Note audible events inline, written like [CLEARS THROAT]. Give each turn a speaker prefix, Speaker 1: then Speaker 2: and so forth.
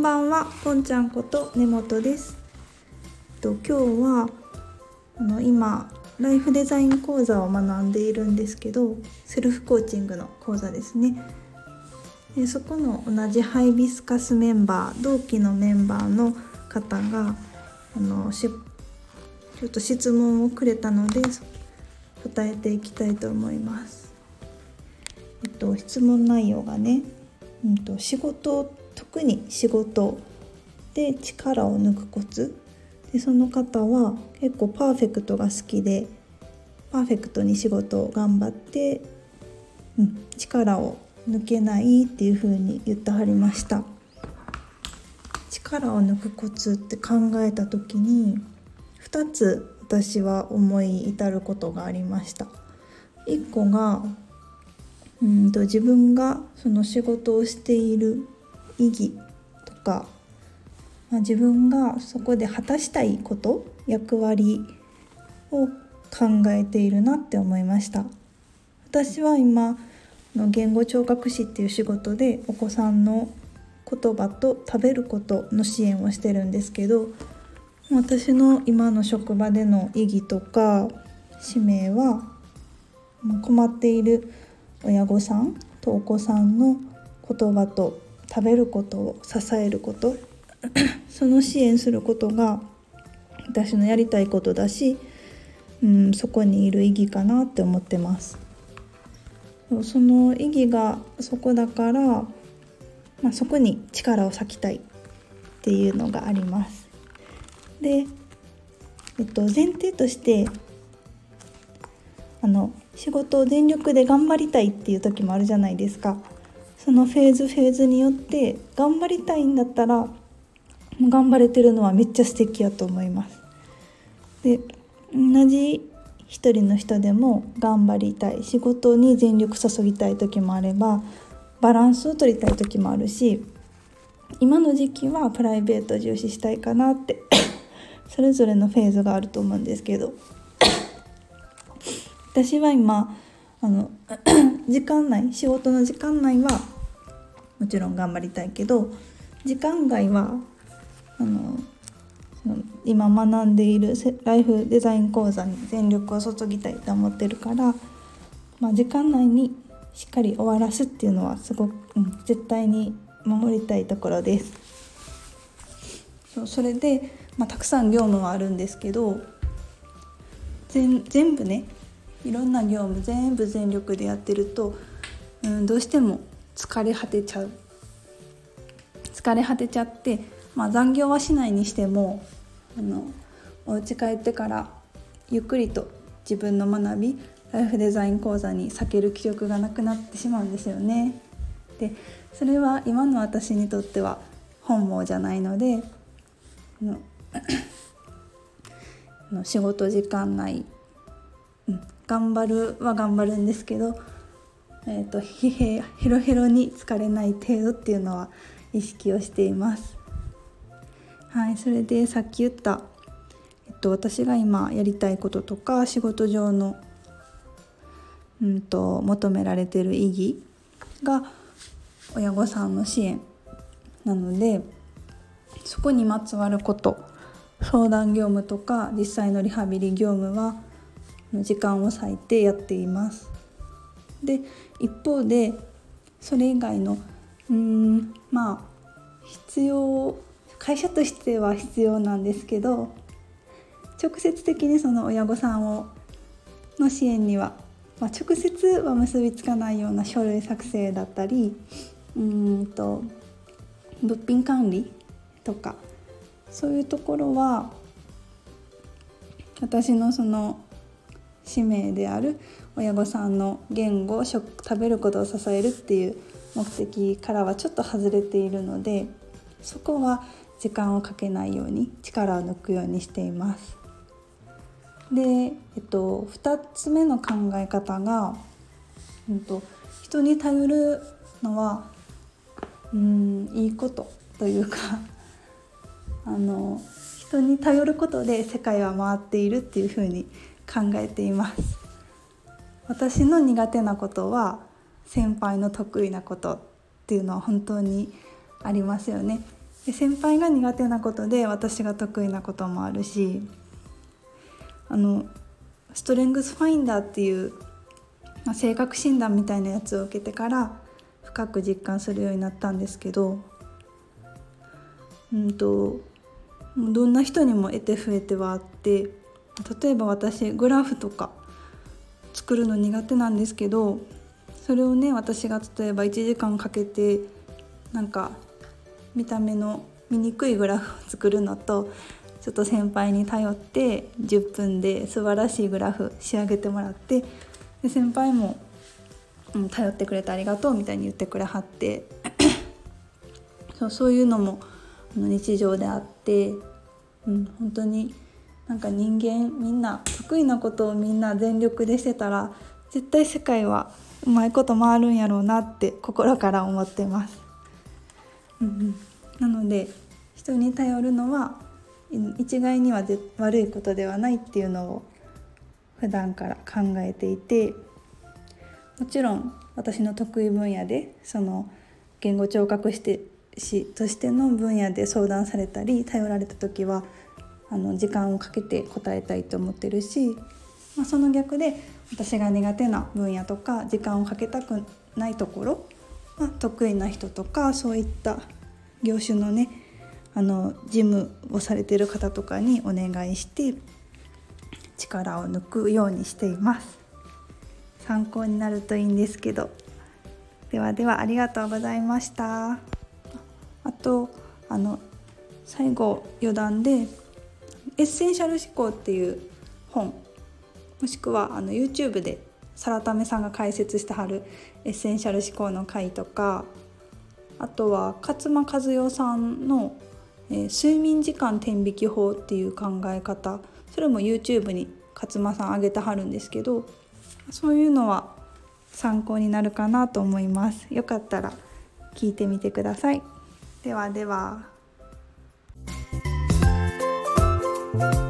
Speaker 1: んばんは、ぽんちゃんこと根本です。と今日はあの今ライフデザイン講座を学んでいるんですけど、セルフコーチングの講座ですね。でそこの同じハイビスカスメンバー、同期のメンバーの方があのしちょっと質問をくれたので答えていきたいと思います。えっと質問内容がね、うんと仕事特に仕事で力を抜くコツ。でその方は結構パーフェクトが好きでパーフェクトに仕事を頑張って、うん、力を抜けないっていう風に言ってはりました。力を抜くコツって考えた時に2つ私は思い至ることがありました。1個がうんと自分がその仕事をしている意義とか、まあ、自分がそこで果たしたいこと役割を考えているなって思いました。私は今の言語聴覚士っていう仕事でお子さんの言葉と食べることの支援をしてるんですけど私の今の職場での意義とか使命は困っている親御さんとお子さんの言葉と食べることを支えること [CLEARS THROAT] その支援することが私のやりたいことだし、うん、そこにいる意義かなって思ってます。その意義がそこだから、まあ、そこに力を割きたいっていうのがあります。で、えっと、前提としてあの仕事を全力で頑張りたいっていう時もあるじゃないですか。そのフェーズフェーズによって頑張りたいんだったら頑張れてるのはめっちゃ素敵やと思います。で同じ一人の人でも頑張りたい仕事に全力注ぎたい時もあればバランスを取りたい時もあるし今の時期はプライベート重視したいかなって [COUGHS] それぞれのフェーズがあると思うんですけど。[COUGHS] 私は今あの [COUGHS] 時間内仕事の時間内はもちろん頑張りたいけど時間外はあの今学んでいるライフデザイン講座に全力を注ぎたいと思ってるから、まあ、時間内にしっかり終わらすっていうのはすごく、うん、絶対に守りたいところです。そうそれで、まあ、たくさん業務はあるんですけど全全部ねいろんな業務全部全力でやってると、うん、どうしても疲れ果てちゃう疲れ果てちゃって、まあ、残業はしないにしてもあのお家帰ってからゆっくりと自分の学びライフデザイン講座に避ける気力がなくなってしまうんですよね。でそれは今の私にとっては本望じゃないのでのの仕事時間内、うん、頑張るは頑張るんですけど、えーと、疲弊ヘロヘロに疲れない程度っていうのは意識をしています。はい、それでさっき言った、えっと、私が今やりたいこととか仕事上の、うんと、求められてる意義が親御さんの支援なのでそこにまつわること相談業務とか実際のリハビリ業務は時間を割いてやっています。で一方でそれ以外のうんまあ必要会社としては必要なんですけど直接的にその親御さんをの支援には、まあ、直接は結びつかないような書類作成だったりうんと物品管理とかそういうところは私のその使命である親御さんの言語食食べることを支えるっていう目的からはちょっと外れているのでそこは時間をかけないように力を抜くようにしています。で、えっと、2つ目の考え方が、うんと、人に頼るのはうんいいことというかあの人に頼ることで世界は回っているっていうふうに考えています。私の苦手なことは先輩の得意なことっていうのは本当にありますよね。で先輩が苦手なことで私が得意なこともあるしあのストレングスファインダーっていう、まあ、性格診断みたいなやつを受けてから深く実感するようになったんですけどうんとどんな人にも得て増えてはあって例えば私グラフとか作るの苦手なんですけどそれをね私が例えば1時間かけてなんか見た目の醜いグラフを作るのとちょっと先輩に頼って10分で素晴らしいグラフ仕上げてもらってで先輩も、うん、頼ってくれてありがとうみたいに言ってくれはってそうそういうのも日常であって、うん、本当になんか人間みんな得意なことをみんな全力でしてたら絶対世界はうまいこと回るんやろうなって心から思ってます。うんうん、なので人に頼るのは一概には悪いことではないっていうのを普段から考えていてもちろん私の得意分野でその言語聴覚士としての分野で相談されたり頼られた時はあの時間をかけて答えたいと思ってるし、まあ、その逆で私が苦手な分野とか時間をかけたくないところ、まあ、得意な人とかそういった業種のねあの事務をされてる方とかにお願いして力を抜くようにしています。参考になるといいんですけど。ではではありがとうございました。あとあの最後余談で「エッセンシャル思考」っていう本もしくはあの YouTube でサラタメさんが解説してはる「エッセンシャル思考」の回とかあとは勝間和代さんのえー、睡眠時間天引き法っていう考え方それも YouTube に勝間さん上げてはるんですけどそういうのは参考になるかなと思います。よかったら聞いてみてください。ではでは。Bye.